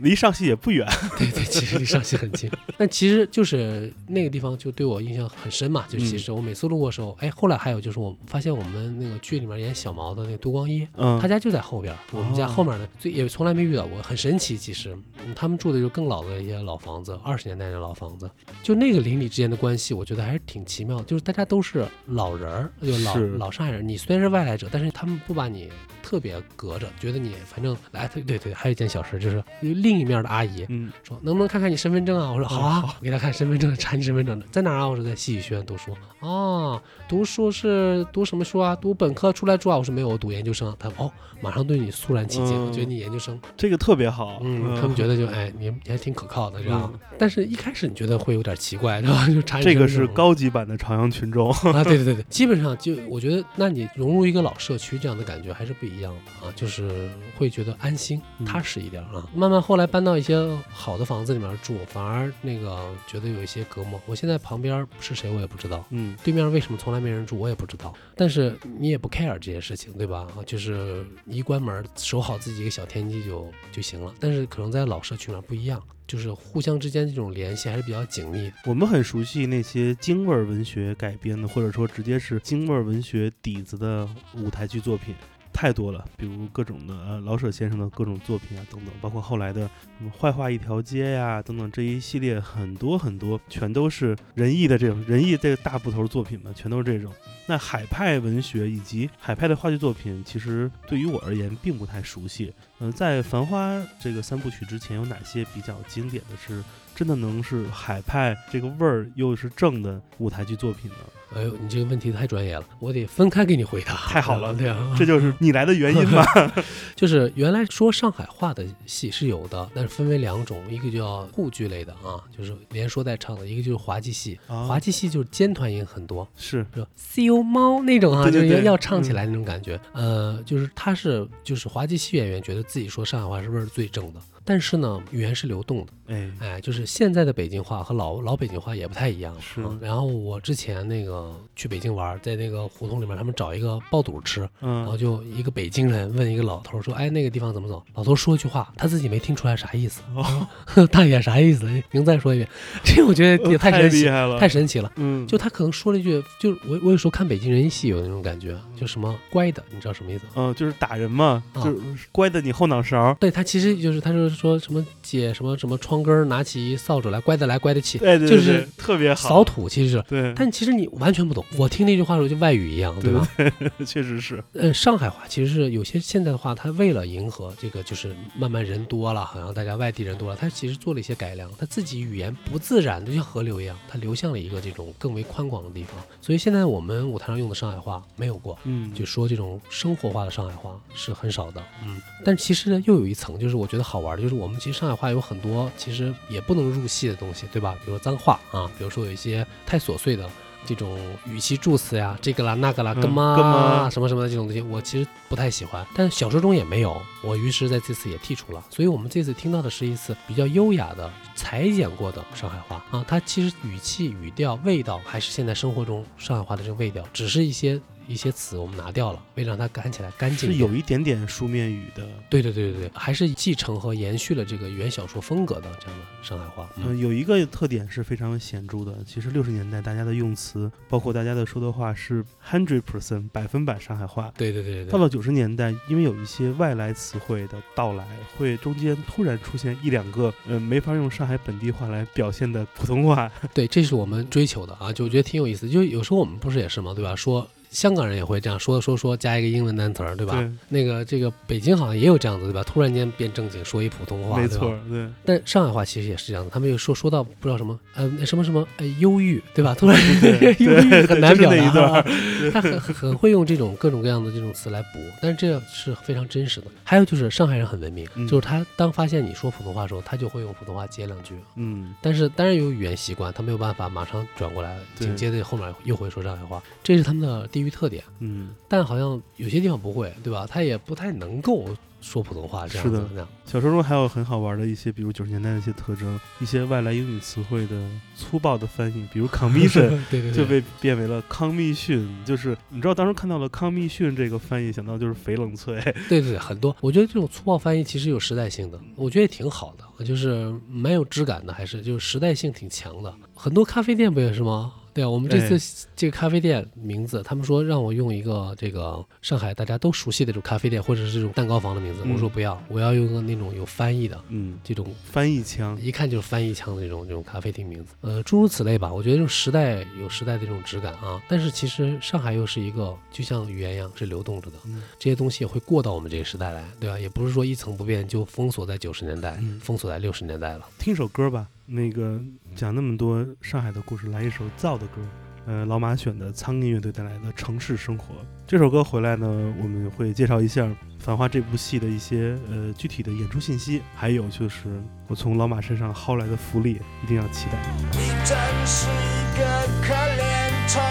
离上戏也不远。对对，其实离上戏很近，但其实就是那个地方就对我印象很深嘛。就其实我每次路过的时候，哎，后来还有就是我发现我们那个剧里面演小毛的那个杜光一，嗯，他家就在后边，我们家后面的，最也从来没遇到过，很神奇。其实、嗯他们住的就更老的一些老房子，二十年代的老房子，就那个邻里之间的关系，我觉得还是挺奇妙的。就是大家都是老人儿，就老老上海人。你虽然是外来者，但是他们不把你特别隔着，觉得你反正来，对对对，还有一件小事，就是另一面的阿姨嗯，说能不能看看你身份证啊？我说好啊，我给他看身份证，查你身份证的，在哪儿啊？我说在戏剧学院读书。哦，读书是读什么书啊？读本科出来住啊？我说没有，我读研究生。他哦，马上对你肃然起敬，嗯觉得你研究生，这个特别好。嗯，他们觉得就哎，你你还挺可靠的这样。嗯但是一开始你觉得会有点奇怪，对吧？就查你这个是高级版的朝阳群众。啊，对对对对，基本上就我觉得，那你融入一个老社区这样的感觉还是不一一样的啊，就是会觉得安心嗯踏实一点啊。慢慢后来搬到一些好的房子里面住，反而那个觉得有一些隔膜。我现在旁边是谁我也不知道，嗯对面为什么从来没人住我也不知道，但是你也不 care 这些事情，对吧？啊，就是一关门守好自己一个小天地就就行了。但是可能在老社区里面不一样，就是互相之间这种联系还是比较紧密的。我们很熟悉那些京味儿文学改编的，或者说直接是京味儿文学底子的舞台剧作品。太多了，比如各种的呃老舍先生的各种作品啊等等，包括后来的什么坏话一条街呀、等等这一系列很多很多，全都是仁义的这种仁义这个大部头作品嘛，全都是这种。那海派文学以及海派的话剧作品，其实对于我而言并不太熟悉。嗯、在《繁花》这个三部曲之前，有哪些比较经典的是真的能是海派这个味儿又是正的舞台剧作品呢？哎呦，你这个问题太专业了，我得分开给你回答。太好了对啊，这就是你来的原因吧？就是原来说上海话的戏是有的，但是分为两种，一个叫沪剧类的啊，就是连说带唱的；一个就是滑稽戏。啊滑稽戏就是尖团音很多，是是吧？西游猫那种啊，对对对就是要要唱起来那种感觉。呃，就是他是就是滑稽戏演员觉得自己说上海话是不是最正的，但是呢，语言是流动的。哎，哎，就是现在的北京话和老老北京话也不太一样。是啊然后我之前那个去北京玩，在那个胡同里面，他们找一个爆肚吃，然后嗯，就一个北京人问一个老头说：“哎，那个地方怎么走？”老头说一句话，他自己没听出来啥意思。哦，大爷啥意思？您再说一遍。这我觉得也太太神奇，厉害了，太神奇了。嗯，就他可能说了一句，就我我有时候看北京人戏有那种感觉，就什么乖的，你知道什么意思吗？嗯，就是打人嘛，啊就是乖的你后脑勺。对他其实就是他就是说什么解什么什么窗根儿，拿起扫帚来，乖的来，乖的起，对对，对就是特别好，扫土其实是。对，但其实你完全不懂，我听那句话的时候就外语一样，对吧？确实是，呃，上海话其实是有些现在的话，它为了迎合这个，就是慢慢人多了，好像大家外地人多了，它其实做了一些改良，它自己语言不自然的就像河流一样，它流向了一个这种更为宽广的地方。所以现在我们舞台上用的上海话没有过，嗯，就说这种生活化的上海话是很少的，嗯。但其实呢，又有一层，就是我觉得好玩的，就是我们其实上海话有很多其实也不能入戏的东西，对吧？比如说脏话啊，比如说有一些太琐碎的。这种语气助词呀，这个啦那个啦，嗯干嘛、干嘛什么什么的这种东西，我其实不太喜欢。但小说中也没有，我于是在这次也剔除了。所以我们这次听到的是一次比较优雅的裁剪过的上海话啊，它其实语气、语调、味道还是现在生活中上海话的这个味道，只是一些一些词我们拿掉了，为了让它看起来干净是。有一点点书面语的。对对对对对，还是继承和延续了这个原小说风格的这样的上海话。嗯，有一个特点是非常显著的。其实六十年代大家的用词，包括大家的说的话是 hundred percent 百分百上海话。对对对对对，到了九十年代，因为有一些外来词汇的到来，会中间突然出现一两个，呃，没法用上海本地话来表现的普通话。对，这是我们追求的啊，就我觉得挺有意思。就有时候我们不是也是吗？对吧？说香港人也会这样说说说加一个英文单词儿，对吧？对，那个这个北京好像也有这样子，对吧？突然间变正经，说一普通话，对没错，对，但上海话其实也是这样子，他们又说说到不知道什么呃那什么什么呃忧郁，对吧？突然对 忧郁很难表达，他很很很会用这种各种各样的这种词来补，但是这样是非常真实的。还有就是上海人很文明，嗯就是他当发现你说普通话的时候，他就会用普通话接两句。嗯，但是当然有语言习惯，他没有办法马上转过来，紧接着后面又会说上海话，这是他们的地域特点。嗯，但好像有些地方不会，对吧？他也不太能够说普通话这样是的。小说中还有很好玩的一些，比如九十年代的一些特征，一些外来英语词汇的粗暴的翻译，比如 commission 对对对，就被变为了康密逊，就是你知道当时看到了康密逊这个翻译，想到就是翡冷翠，对对对，很多。我觉得这种粗暴翻译其实有时代性的，我觉得也挺好的，就是蛮有质感的，还是就是时代性挺强的。很多咖啡店不也是吗？对啊，我们这哎次这个咖啡店名字，他们说让我用一个这个上海大家都熟悉的这种咖啡店或者是这种蛋糕房的名字，嗯我说不要，我要用个那种有翻译的嗯，这种翻译腔，一看就是翻译腔的那种这种咖啡厅名字，呃，诸如此类吧。我觉得这种时代有时代的这种质感啊，但是其实上海又是一个就像语言一样是流动着的，嗯这些东西也会过到我们这个时代来，对吧？也不是说一成不变就封锁在九十年代，嗯封锁在六十年代了。听首歌吧，那个讲那么多上海的故事，来一首燥的歌。呃，老马选的苍蝇乐队带来的《城市生活》这首歌回来呢，我们会介绍一下《繁花》这部戏的一些呃具体的演出信息，还有就是我从老马身上薅来的福利，一定要期待。你真是一个可怜虫，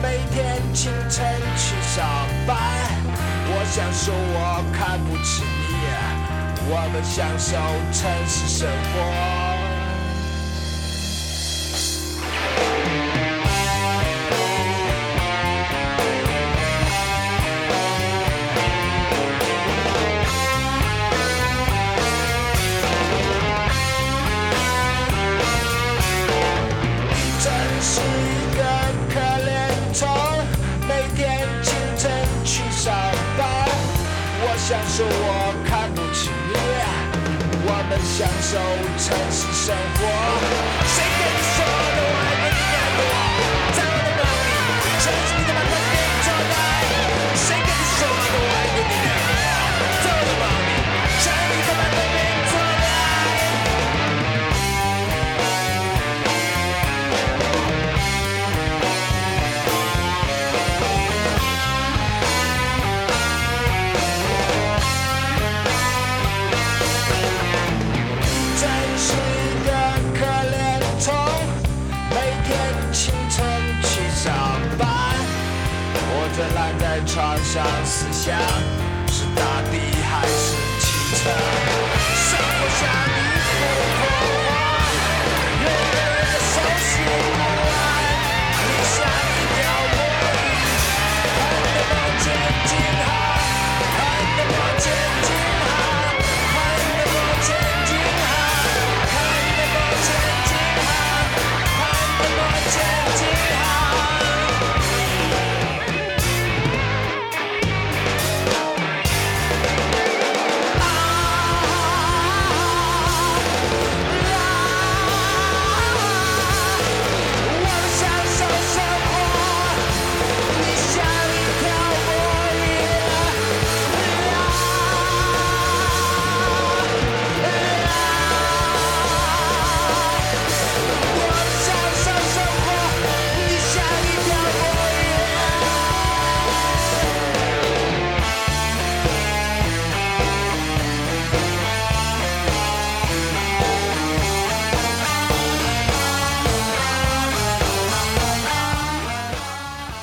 每天清晨去上班。我想说我看不起你，我们享受城市生活。真是一个可怜虫，每天清晨去上班。我想说我看不起你，我们享受城市生活。谁跟你说上思想，是大地还是清晨？生活像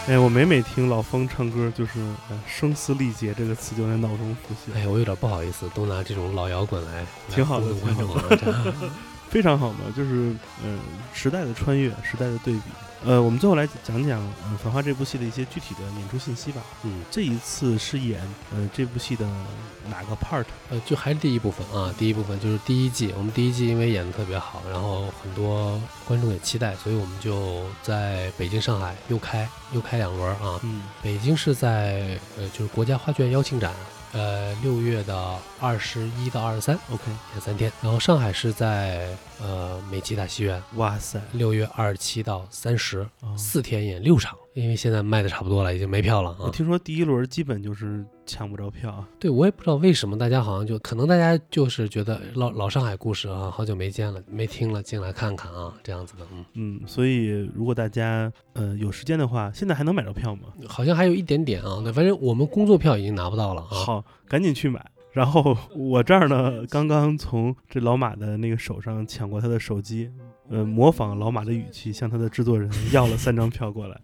哎，我每每听老风唱歌，就是呃声嘶力竭这个词就在脑中浮现，哎，我有点不好意思，都拿这种老摇滚来，挺好的。非常好嘛，就是呃时代的穿越，时代的对比。呃，我们最后来讲讲呃《繁花》这部戏的一些具体的演出信息吧。嗯，这一次是演呃这部戏的哪个 part？呃，就还是第一部分啊，第一部分就是第一季。我们第一季因为演的特别好，然后很多观众也期待，所以我们就在北京、上海又开又开两轮啊。嗯北京是在呃就是国家话剧院邀请展，呃六月的二十一到二十三，OK，演三天，然后上海是在呃美琪大戏院哇塞，六月二十七到三十啊四天演六场，因为现在卖的差不多了，已经没票了啊。我听说第一轮基本就是抢不着票啊。对我也不知道为什么大家好像就可能大家就是觉得老老上海故事啊，好久没见了，没听了，进来看看啊，这样子的，嗯，嗯，所以如果大家呃有时间的话，现在还能买着票吗？好像还有一点点啊，对，反正我们工作票已经拿不到了啊。好，赶紧去买。然后我这儿呢，刚刚从这老马的那个手上抢过他的手机，呃，模仿老马的语气向他的制作人 要了三张票过来。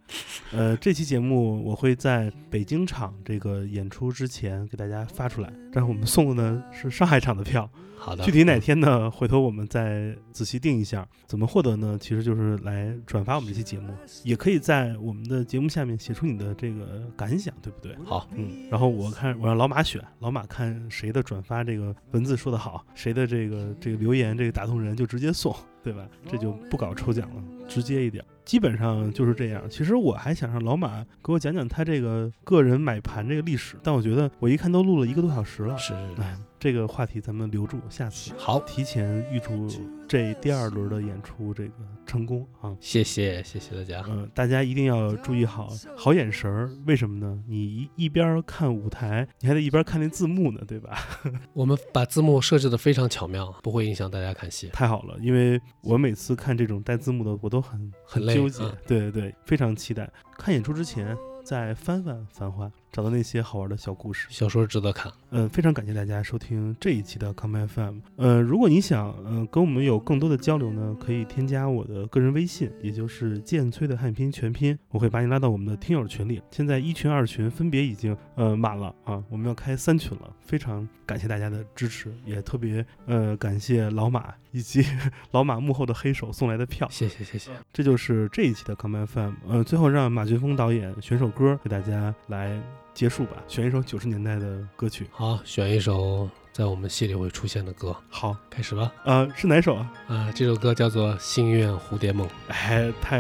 呃，这期节目我会在北京场这个演出之前给大家发出来，但是我们送的呢是上海场的票。好的，具体哪天呢？回头我们再仔细定一下。怎么获得呢？其实就是来转发我们这期节目，也可以在我们的节目下面写出你的这个感想，对不对？好，嗯，然后我看我让老马选，老马看谁的转发这个文字说得好，谁的这个这个留言这个打动人就直接送，对吧？这就不搞抽奖了，直接一点。基本上就是这样。其实我还想让老马给我讲讲他这个个人买盘这个历史，但我觉得我一看都录了一个多小时了，是哎，这个话题咱们留住下次。好，提前预祝这第二轮的演出这个成功啊！谢谢谢谢大家。嗯、大家一定要注意好好眼神儿。为什么呢？你一一边儿看舞台，你还得一边儿看那字幕呢，对吧？我们把字幕设置的非常巧妙，不会影响大家看戏。太好了，因为我每次看这种带字幕的，我都很很纠结。嗯对对对，非常期待。看演出之前再翻翻《繁花》，找到那些好玩的小故事。小说值得看。嗯，非常感谢大家收听这一期的 Come FM。呃，如果你想呃跟我们有更多的交流呢，可以添加我的个人微信，也就是剑崔的汉语拼全拼，我会把你拉到我们的听友群里。现在一群、二群分别已经呃满了啊，我们要开三群了。非常感谢大家的支持，也特别呃感谢老马以及 老马幕后的黑手送来的票。谢谢谢谢。这就是这一期的 Come FM。呃，最后让马俊峰导演选首歌给大家来结束吧，选一首九十年代的歌曲。好，选一首在我们戏里会出现的歌，好，开始吧。呃，是哪首啊？啊、这首歌叫做《心愿蝴蝶梦》。哎，太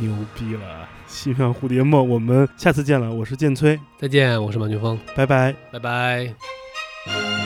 牛逼了！心愿蝴蝶梦，我们下次见了。我是剑崔，再见，我是马俊峰，拜拜。拜拜。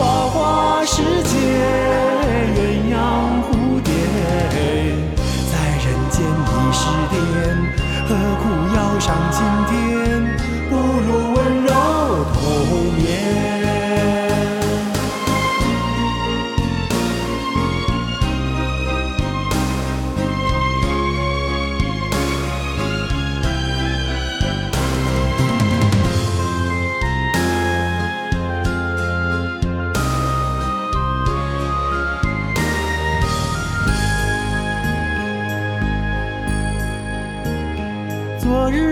花花世界，鸳鸯蝴蝶，在人间已是癫，何苦要上青天？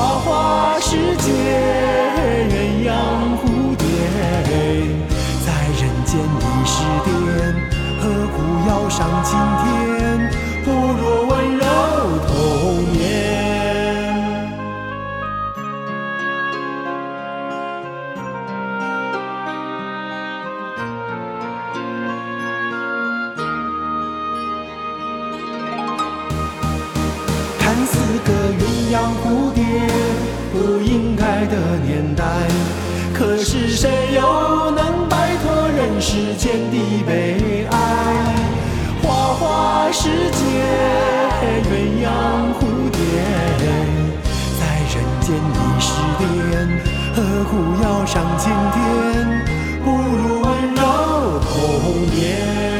花花世界，鸳鸯蝴蝶，在人间已是癫，何苦要上青天？的年代，可是谁又能摆脱人世间的悲哀？花花世界，鸳鸯蝴蝶，在人间已是癫，何苦要上青天？不如温柔童年。